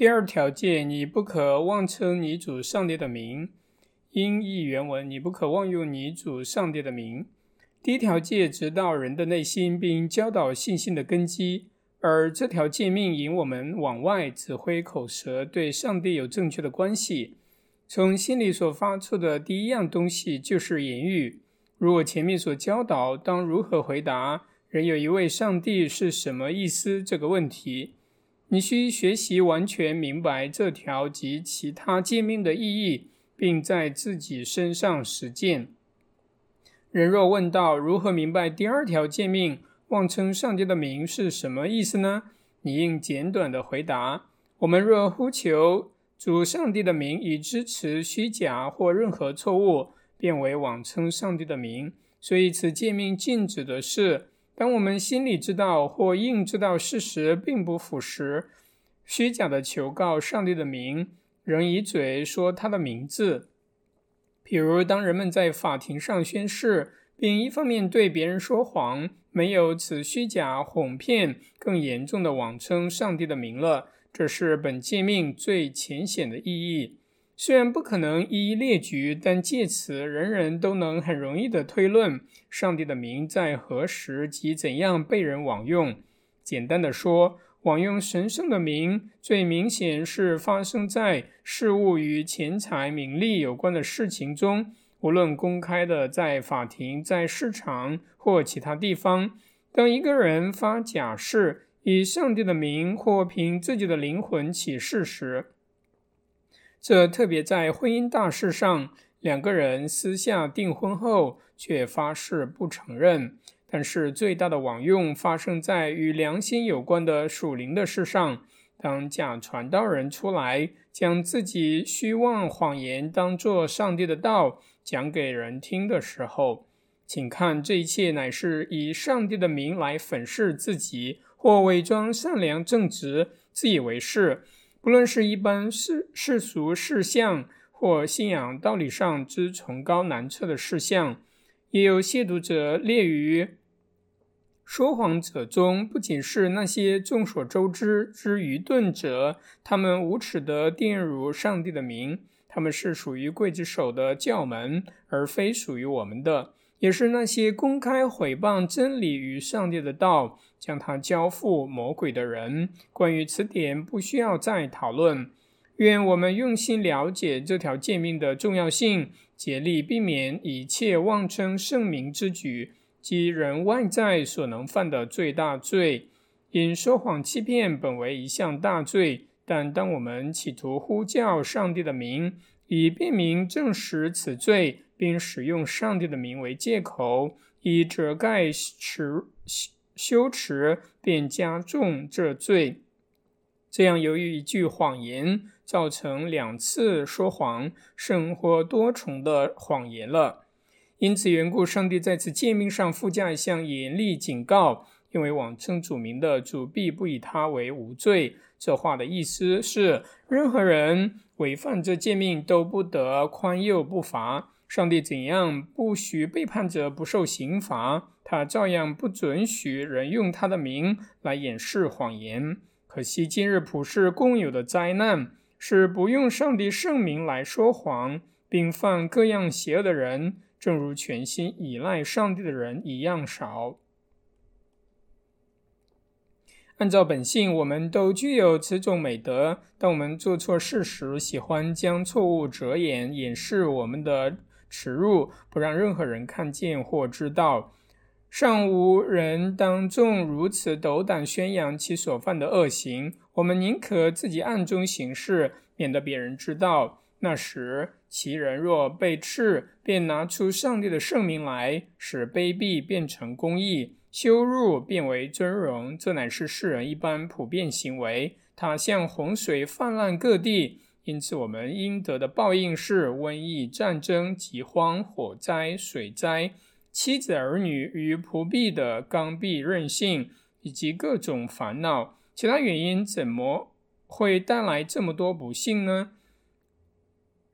第二条诫，你不可妄称你主上帝的名。音译原文：你不可妄用你主上帝的名。第一条诫指导人的内心，并教导信心的根基；而这条诫命引我们往外指挥口舌，对上帝有正确的关系。从心里所发出的第一样东西就是言语。如我前面所教导，当如何回答“人有一位上帝是什么意思”这个问题。你需学习完全明白这条及其他诫命的意义，并在自己身上实践。人若问到如何明白第二条诫命，妄称上帝的名是什么意思呢？你应简短的回答：我们若呼求主上帝的名，以支持虚假或任何错误，变为妄称上帝的名。所以此诫命禁止的是。当我们心里知道或硬知道事实并不符实，虚假的求告上帝的名，仍以嘴说他的名字。譬如，当人们在法庭上宣誓，并一方面对别人说谎，没有此虚假哄骗更严重的妄称上帝的名了。这是本诫命最浅显的意义。虽然不可能一一列举，但借此人人都能很容易的推论上帝的名在何时及怎样被人枉用。简单的说，枉用神圣的名，最明显是发生在事物与钱财、名利有关的事情中，无论公开的在法庭、在市场或其他地方。当一个人发假誓，以上帝的名或凭自己的灵魂起誓时，这特别在婚姻大事上，两个人私下订婚后却发誓不承认。但是最大的枉用发生在与良心有关的属灵的事上。当假传道人出来，将自己虚妄谎言当作上帝的道讲给人听的时候，请看这一切乃是以上帝的名来粉饰自己，或伪装善良正直，自以为是。不论是一般世世俗事项，或信仰道理上之崇高难测的事项，也有亵渎者列于说谎者中。不仅是那些众所周知之愚钝者，他们无耻地玷辱上帝的名，他们是属于刽子手的教门，而非属于我们的。也是那些公开毁谤真理与上帝的道，将它交付魔鬼的人。关于此点，不需要再讨论。愿我们用心了解这条诫命的重要性，竭力避免一切妄称圣名之举，即人外在所能犯的最大罪。因说谎欺骗本为一项大罪，但当我们企图呼叫上帝的名，以便明证实此罪。并使用上帝的名为借口，以遮盖耻羞耻，便加重这罪。这样，由于一句谎言造成两次说谎，甚或多重的谎言了。因此缘故，上帝在此诫命上附加一项严厉警告：因为妄称主名的主必不以他为无罪。这话的意思是，任何人违犯这诫命都不得宽宥不罚。上帝怎样不许背叛者不受刑罚，他照样不准许人用他的名来掩饰谎言。可惜今日普世共有的灾难是不用上帝圣名来说谎，并犯各样邪恶的人，正如全心依赖上帝的人一样少。按照本性，我们都具有此种美德。当我们做错事时，喜欢将错误遮掩、掩饰我们的。耻辱，不让任何人看见或知道。尚无人当众如此斗胆宣扬其所犯的恶行。我们宁可自己暗中行事，免得别人知道。那时，其人若被斥，便拿出上帝的圣名来，使卑鄙变成公义，羞辱变为尊荣。这乃是世人一般普遍行为。他像洪水泛滥各地。因此，我们应得的报应是瘟疫、战争、饥荒、火灾、水灾、妻子儿女与仆婢的刚愎任性，以及各种烦恼。其他原因怎么会带来这么多不幸呢？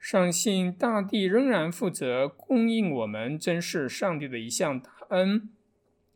相信大地仍然负责供应我们，真是上帝的一项大恩。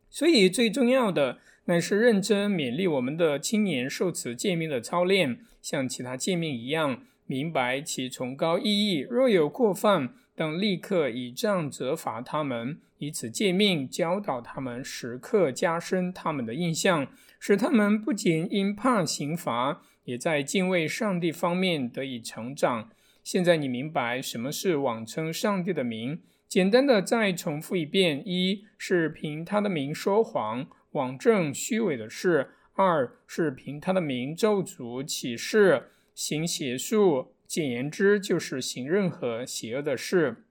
所以，最重要的。乃是认真勉励我们的青年受此诫命的操练，像其他诫命一样，明白其崇高意义。若有过犯，当立刻以杖责罚他们，以此诫命教导他们，时刻加深他们的印象，使他们不仅因怕刑罚，也在敬畏上帝方面得以成长。现在你明白什么是妄称上帝的名？简单的再重复一遍：一是凭他的名说谎。妄证虚伪的事，二是凭他的名咒诅起誓行邪术，简言之就是行任何邪恶的事。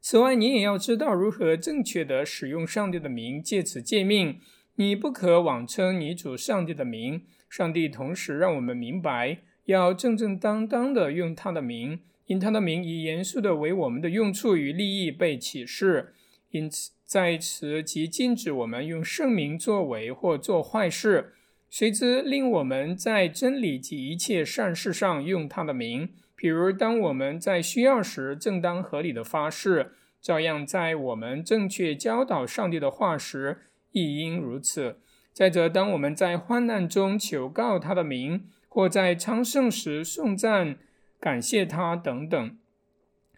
此外，你也要知道如何正确的使用上帝的名，借此诫命，你不可妄称你主上帝的名。上帝同时让我们明白，要正正当当的用他的名，因他的名以严肃的为我们的用处与利益被启示，因此。在此即禁止我们用圣名作为或做坏事，随之令我们在真理及一切善事上用他的名。比如，当我们在需要时，正当合理的发誓；照样在我们正确教导上帝的话时，亦应如此。再者，当我们在患难中求告他的名，或在昌盛时颂赞、感谢他等等，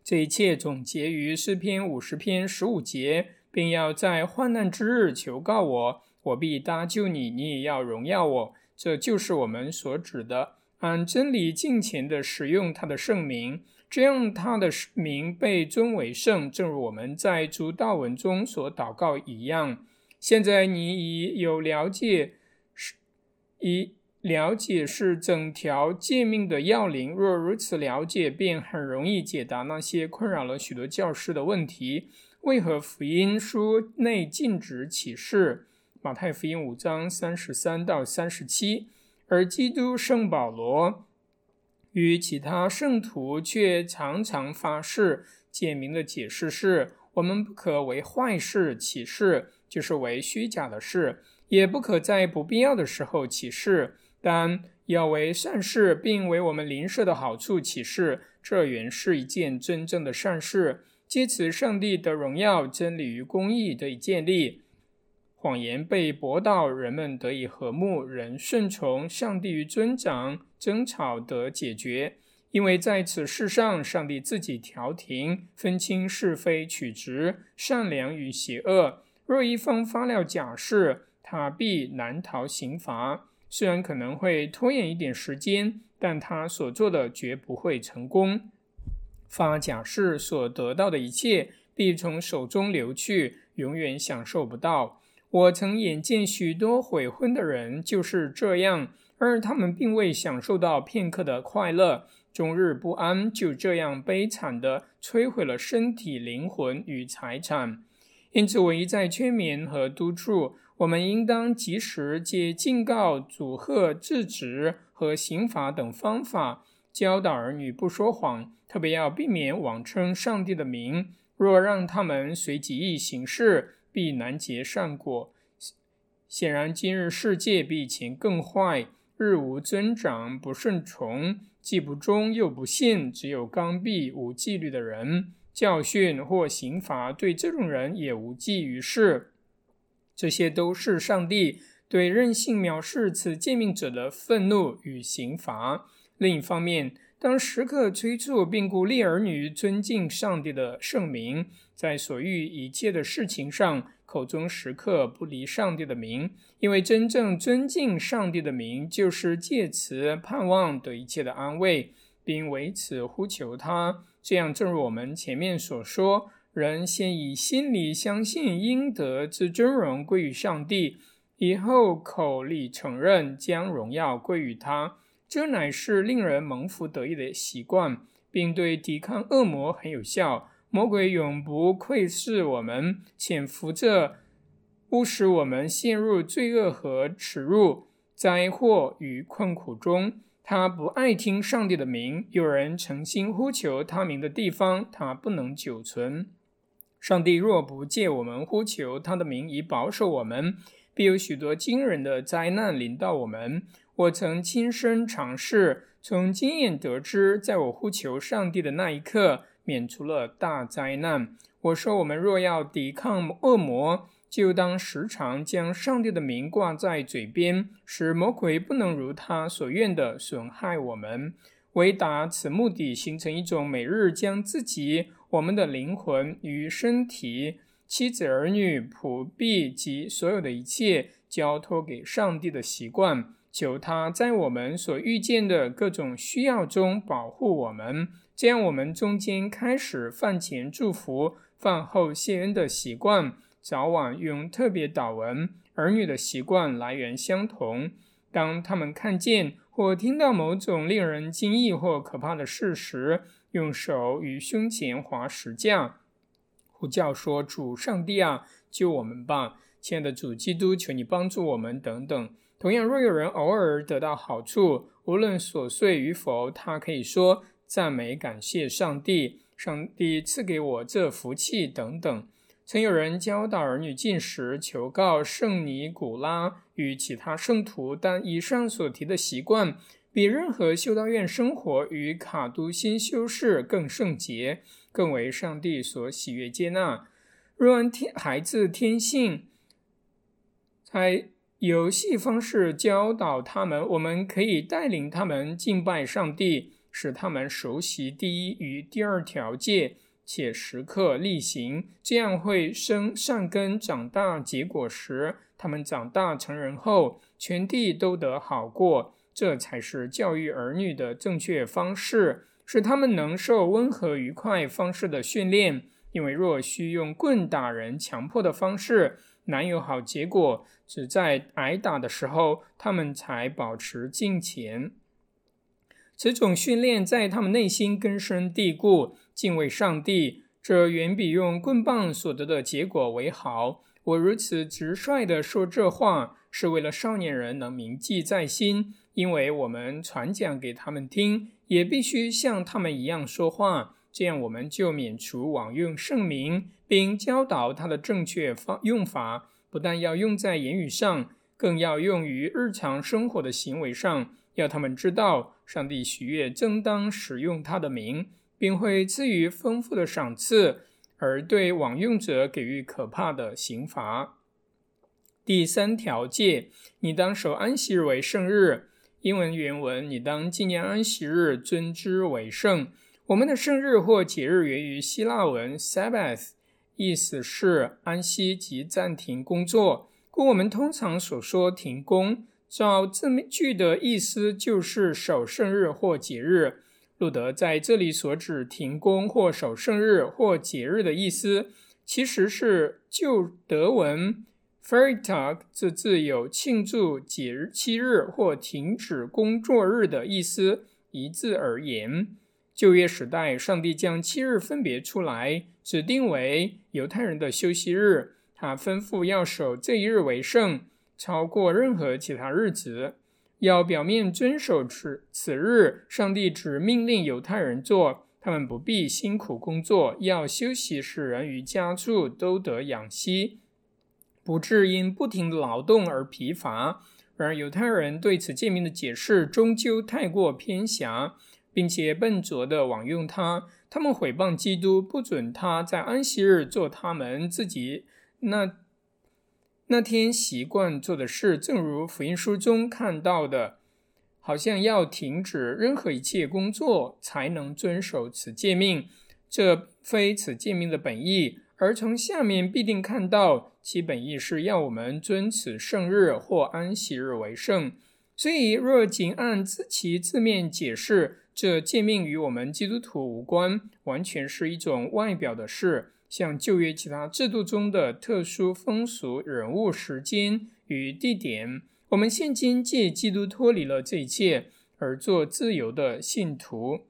这一切总结于诗篇五十篇十五节。并要在患难之日求告我，我必搭救你；你也要荣耀我。这就是我们所指的按真理尽情的使用他的圣名，这样他的名被尊为圣，正如我们在主道文中所祷告一样。现在你已有了解，是已了解是整条诫命的要领。若如此了解，便很容易解答那些困扰了许多教师的问题。为何福音书内禁止启示？马太福音五章三十三到三十七，而基督圣保罗与其他圣徒却常常发誓，简明的解释是：我们不可为坏事启示，就是为虚假的事；也不可在不必要的时候启示，但要为善事，并为我们邻舍的好处启示，这原是一件真正的善事。借此，上帝的荣耀、真理与公义得以建立，谎言被驳倒，人们得以和睦，人顺从上帝与尊长，争吵得解决。因为在此事上，上帝自己调停，分清是非曲直、善良与邪恶。若一方发了假誓，他必难逃刑罚。虽然可能会拖延一点时间，但他所做的绝不会成功。发假誓所得到的一切，必从手中流去，永远享受不到。我曾眼见许多悔婚的人就是这样，而他们并未享受到片刻的快乐，终日不安，就这样悲惨地摧毁了身体、灵魂与财产。因此，我一再劝勉和督促，我们应当及时借警告、阻吓、制止和刑罚等方法。教导儿女不说谎，特别要避免妄称上帝的名。若让他们随己意行事，必难结善果。显然，今日世界比以前更坏，日无尊长，不顺从，既不忠又不信，只有刚愎无纪律的人。教训或刑罚对这种人也无济于事。这些都是上帝对任性藐视此诫命者的愤怒与刑罚。另一方面，当时刻催促并鼓励儿女尊敬上帝的圣名，在所欲一切的事情上，口中时刻不离上帝的名，因为真正尊敬上帝的名，就是借此盼望得一切的安慰，并为此呼求他。这样，正如我们前面所说，人先以心里相信应得之尊荣归于上帝，以后口里承认将荣耀归于他。这乃是令人蒙福得意的习惯，并对抵抗恶魔很有效。魔鬼永不窥视我们，潜伏着，不使我们陷入罪恶和耻辱、灾祸与困苦中。他不爱听上帝的名，有人诚心呼求他名的地方，他不能久存。上帝若不借我们呼求他的名以保守我们，必有许多惊人的灾难临到我们。我曾亲身尝试，从经验得知，在我呼求上帝的那一刻，免除了大灾难。我说：我们若要抵抗恶魔，就当时常将上帝的名挂在嘴边，使魔鬼不能如他所愿的损害我们。为达此目的，形成一种每日将自己、我们的灵魂与身体、妻子儿女、仆婢及所有的一切交托给上帝的习惯，求他在我们所遇见的各种需要中保护我们。这样，我们中间开始饭前祝福、饭后谢恩的习惯，早晚用特别祷文。儿女的习惯来源相同。当他们看见。或听到某种令人惊异或可怕的事时，用手与胸前划石架，呼叫说：“主上帝啊，救我们吧！亲爱的主基督，求你帮助我们。”等等。同样，若有人偶尔得到好处，无论琐碎与否，他可以说：“赞美感谢上帝，上帝赐给我这福气。”等等。曾有人教导儿女进食，求告圣尼古拉与其他圣徒，但以上所提的习惯比任何修道院生活与卡都新修士更圣洁，更为上帝所喜悦接纳。若按天孩子天性，在游戏方式教导他们，我们可以带领他们敬拜上帝，使他们熟悉第一与第二条戒。且时刻例行，这样会生善根，长大结果时，他们长大成人后，全地都得好过。这才是教育儿女的正确方式，使他们能受温和愉快方式的训练。因为若需用棍打人、强迫的方式，难有好结果。只在挨打的时候，他们才保持敬虔。此种训练在他们内心根深蒂固。敬畏上帝，这远比用棍棒所得的结果为好。我如此直率地说这话，是为了少年人能铭记在心，因为我们传讲给他们听，也必须像他们一样说话，这样我们就免除枉用圣名，并教导他的正确方用法。不但要用在言语上，更要用于日常生活的行为上，要他们知道上帝喜悦，正当使用他的名。并会赐予丰富的赏赐，而对枉用者给予可怕的刑罚。第三条戒，你当守安息日为圣日。英文原文：你当纪念安息日，尊之为圣。我们的圣日或节日源于希腊文 Sabbath，意思是安息及暂停工作，故我们通常所说停工，照字面句的意思就是守圣日或节日。路德在这里所指停工或守圣日或节日的意思，其实是旧德文 “feritag” 这字有庆祝节日七日或停止工作日的意思一字而言。旧约时代，上帝将七日分别出来，指定为犹太人的休息日，他吩咐要守这一日为圣，超过任何其他日子。要表面遵守此此日，上帝只命令犹太人做，他们不必辛苦工作，要休息，使人与家畜都得养息，不致因不停劳动而疲乏。然而，犹太人对此诫命的解释终究太过偏狭，并且笨拙的枉用它。他们毁谤基督，不准他在安息日做他们自己那。那天习惯做的事，正如福音书中看到的，好像要停止任何一切工作才能遵守此诫命。这非此诫命的本意，而从下面必定看到，其本意是要我们遵此圣日或安息日为圣。所以，若仅按字其字面解释，这诫命与我们基督徒无关，完全是一种外表的事。像旧约其他制度中的特殊风俗、人物、时间与地点，我们现今借基督脱离了这一切，而做自由的信徒，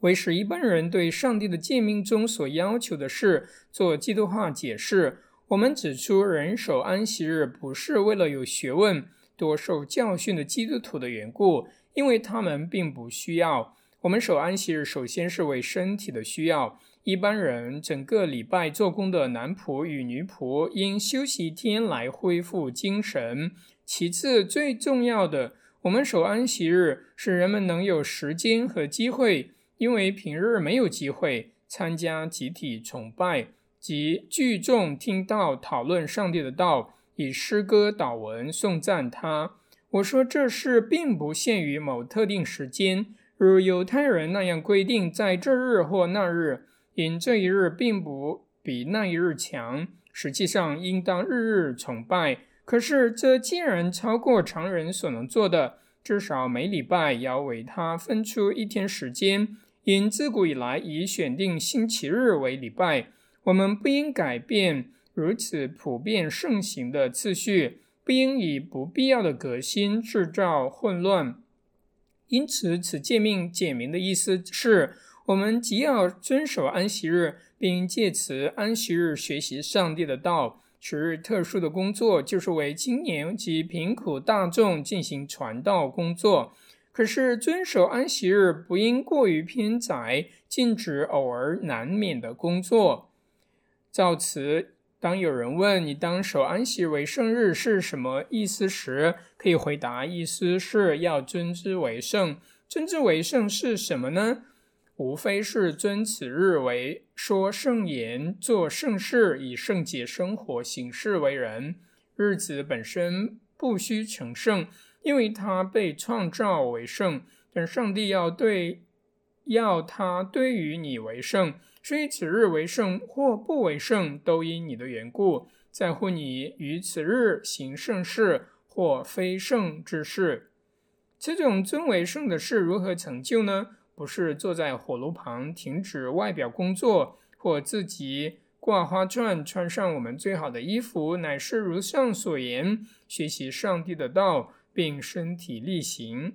为使一般人对上帝的诫命中所要求的事做基督化解释。我们指出，人守安息日不是为了有学问、多受教训的基督徒的缘故，因为他们并不需要。我们守安息日，首先是为身体的需要。一般人整个礼拜做工的男仆与女仆应休息一天来恢复精神。其次，最重要的，我们守安息日，使人们能有时间和机会，因为平日没有机会参加集体崇拜、即聚众听到讨论上帝的道，以诗歌祷文颂赞他。我说这事并不限于某特定时间，如犹太人那样规定在这日或那日，因这一日并不比那一日强。实际上应当日日崇拜。可是这既然超过常人所能做的，至少每礼拜要为他分出一天时间。因自古以来以选定星期日为礼拜。我们不应改变如此普遍盛行的次序，不应以不必要的革新制造混乱。因此，此诫命简明的意思是：我们既要遵守安息日，并借此安息日学习上帝的道。此日特殊的工作就是为青年及贫苦大众进行传道工作。可是，遵守安息日不应过于偏窄，禁止偶尔难免的工作。照此，当有人问你当守安息为圣日是什么意思时，可以回答：意思是要尊之为圣。尊之为圣是什么呢？无非是尊此日为说圣言、做圣事、以圣洁生活行事为人。日子本身不需成圣，因为它被创造为圣。但上帝要对要他对于你为圣。所以此日为圣或不为圣，都因你的缘故，在乎你于此日行圣事或非圣之事。这种尊为圣的事如何成就呢？不是坐在火炉旁停止外表工作，或自己挂花串、穿上我们最好的衣服，乃是如上所言，学习上帝的道，并身体力行。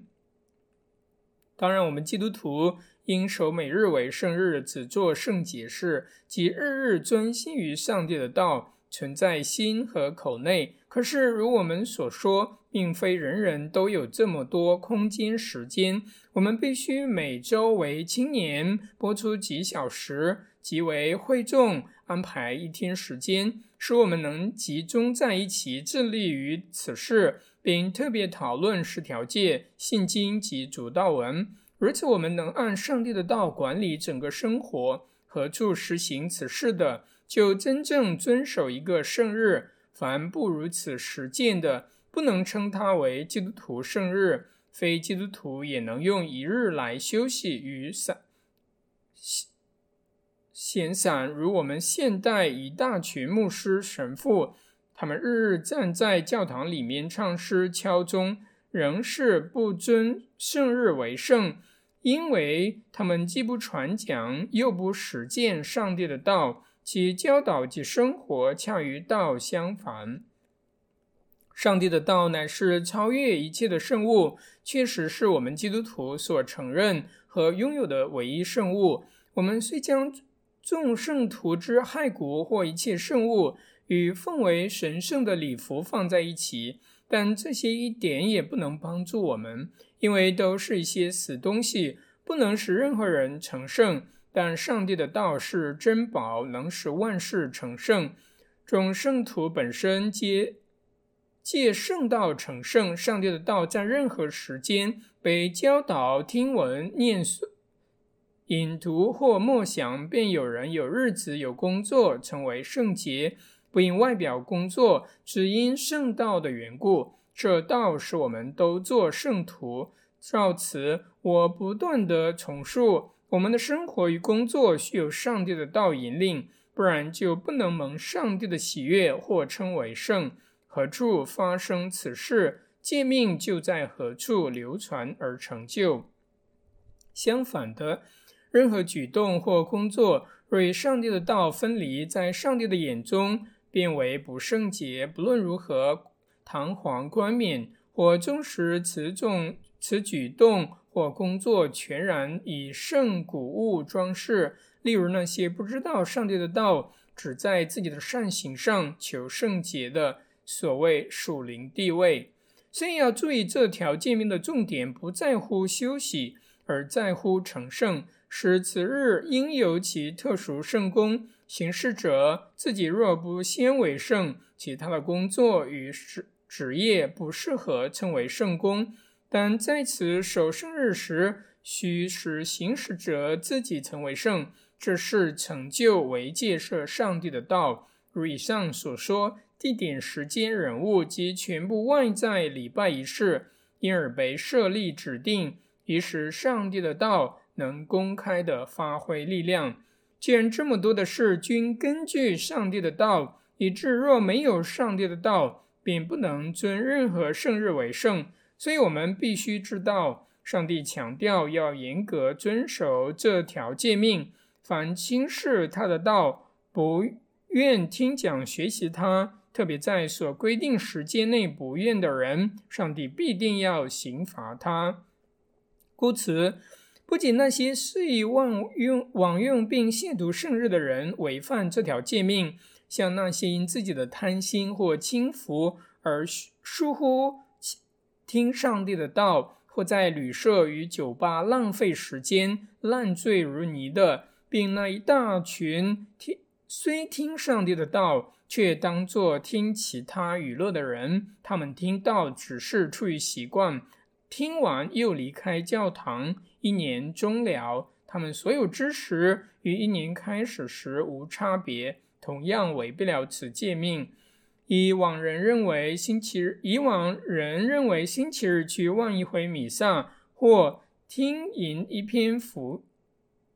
当然，我们基督徒。应守每日为圣日，只做圣洁事，即日日专心于上帝的道，存在心和口内。可是，如我们所说，并非人人都有这么多空间时间。我们必须每周为青年播出几小时，即为会众安排一天时间，使我们能集中在一起，致力于此事，并特别讨论十条诫、信经及主道文。如此，我们能按上帝的道管理整个生活，何处实行此事的，就真正遵守一个圣日。凡不如此实践的，不能称他为基督徒圣日。非基督徒也能用一日来休息与散闲散。如我们现代一大群牧师、神父，他们日日站在教堂里面唱诗、敲钟，仍是不尊圣日为圣。因为他们既不传讲，又不实践上帝的道，其教导及生活恰与道相反。上帝的道乃是超越一切的圣物，确实是我们基督徒所承认和拥有的唯一圣物。我们虽将众圣徒之骸骨或一切圣物与奉为神圣的礼服放在一起，但这些一点也不能帮助我们。因为都是一些死东西，不能使任何人成圣。但上帝的道是珍宝，能使万事成圣。众圣徒本身皆借圣道成圣。上帝的道在任何时间被教导、听闻、念诵、引读或默想，便有人有日子有工作，成为圣洁，不因外表工作，只因圣道的缘故。这道是我们都做圣徒。照此，我不断的重述：我们的生活与工作需有上帝的道引领，不然就不能蒙上帝的喜悦或称为圣。何处发生此事，诫命就在何处流传而成就。相反的，任何举动或工作若与上帝的道分离，在上帝的眼中变为不圣洁。不论如何。堂皇冠冕，或忠实此种此举动或工作，全然以圣古物装饰。例如那些不知道上帝的道，只在自己的善行上求圣洁的所谓属灵地位。所以要注意，这条诫命的重点不在乎休息，而在乎成圣，使此日应有其特殊圣功。行事者自己若不先为圣，其他的工作与职。职业不适合称为圣公，但在此守圣日时，须使行使者自己成为圣，这是成就为戒设上帝的道。如以上所说，地点、时间、人物及全部外在礼拜仪式，因而被设立指定，以使上帝的道能公开的发挥力量。既然这么多的事均根据上帝的道，以致若没有上帝的道，便不能尊任何圣日为圣。所以，我们必须知道。上帝强调要严格遵守这条诫命，凡轻视他的道、不愿听讲学习他，特别在所规定时间内不愿的人，上帝必定要刑罚他。故此，不仅那些肆意妄用、妄用并亵渎圣日的人违反这条诫命，像那些因自己的贪心或轻浮而疏忽听上帝的道。或在旅社与酒吧浪费时间、烂醉如泥的，并那一大群听虽听上帝的道，却当作听其他娱乐的人，他们听到只是出于习惯，听完又离开教堂。一年终了，他们所有知识与一年开始时无差别，同样违背了此诫命。以往人认为星期日，以往人认为星期日去望一回弥撒或听吟一篇福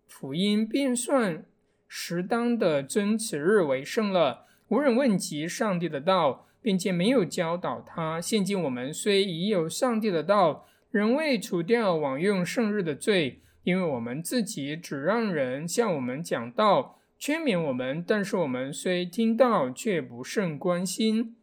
福音，便算适当的尊此日为圣了。无人问及上帝的道，并且没有教导他。现今我们虽已有上帝的道，仍未除掉枉用圣日的罪，因为我们自己只让人向我们讲道。劝勉我们，但是我们虽听到，却不甚关心。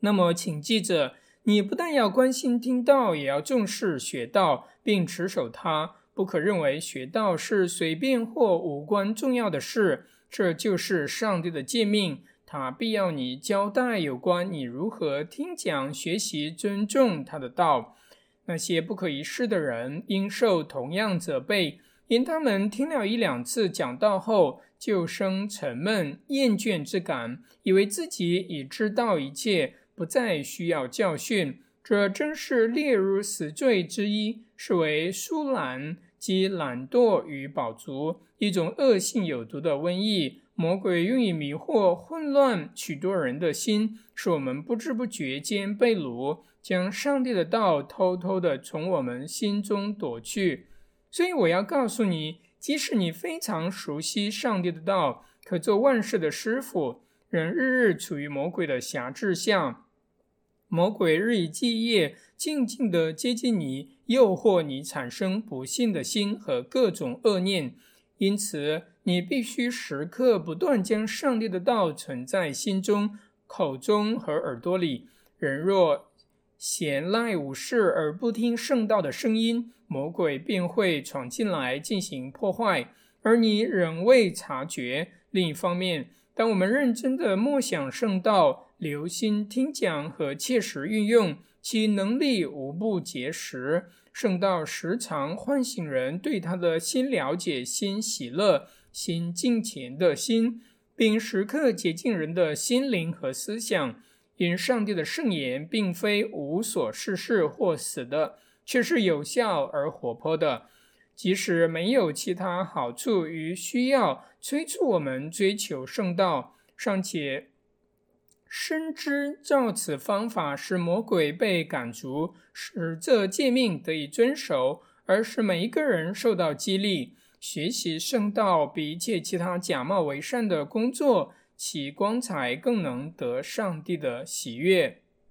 那么，请记着，你不但要关心听到，也要重视学道，并持守它。不可认为学道是随便或无关重要的事。这就是上帝的诫命，他必要你交代有关你如何听讲、学习、尊重他的道。那些不可一世的人，应受同样责备。因他们听了一两次讲道后，就生沉闷厌倦之感，以为自己已知道一切，不再需要教训。这正是列入死罪之一，是为疏懒及懒惰与饱足一种恶性有毒的瘟疫。魔鬼用以迷惑、混乱许多人的心，使我们不知不觉间被掳，将上帝的道偷偷的从我们心中夺去。所以我要告诉你，即使你非常熟悉上帝的道，可做万事的师傅，仍日日处于魔鬼的辖制下。魔鬼日以继夜，静静地接近你，诱惑你产生不幸的心和各种恶念。因此，你必须时刻不断将上帝的道存在心中、口中和耳朵里。人若闲赖无事而不听圣道的声音，魔鬼便会闯进来进行破坏，而你仍未察觉。另一方面，当我们认真的默想圣道、留心听讲和切实运用，其能力无不结实。圣道时常唤醒人对他的新了解、新喜乐、心敬虔的心，并时刻洁净人的心灵和思想。因上帝的圣言并非无所事事或死的。却是有效而活泼的，即使没有其他好处与需要催促我们追求圣道，尚且深知照此方法使魔鬼被赶逐，使这诫命得以遵守，而使每一个人受到激励，学习圣道比一切其他假冒为善的工作，其光彩更能得上帝的喜悦。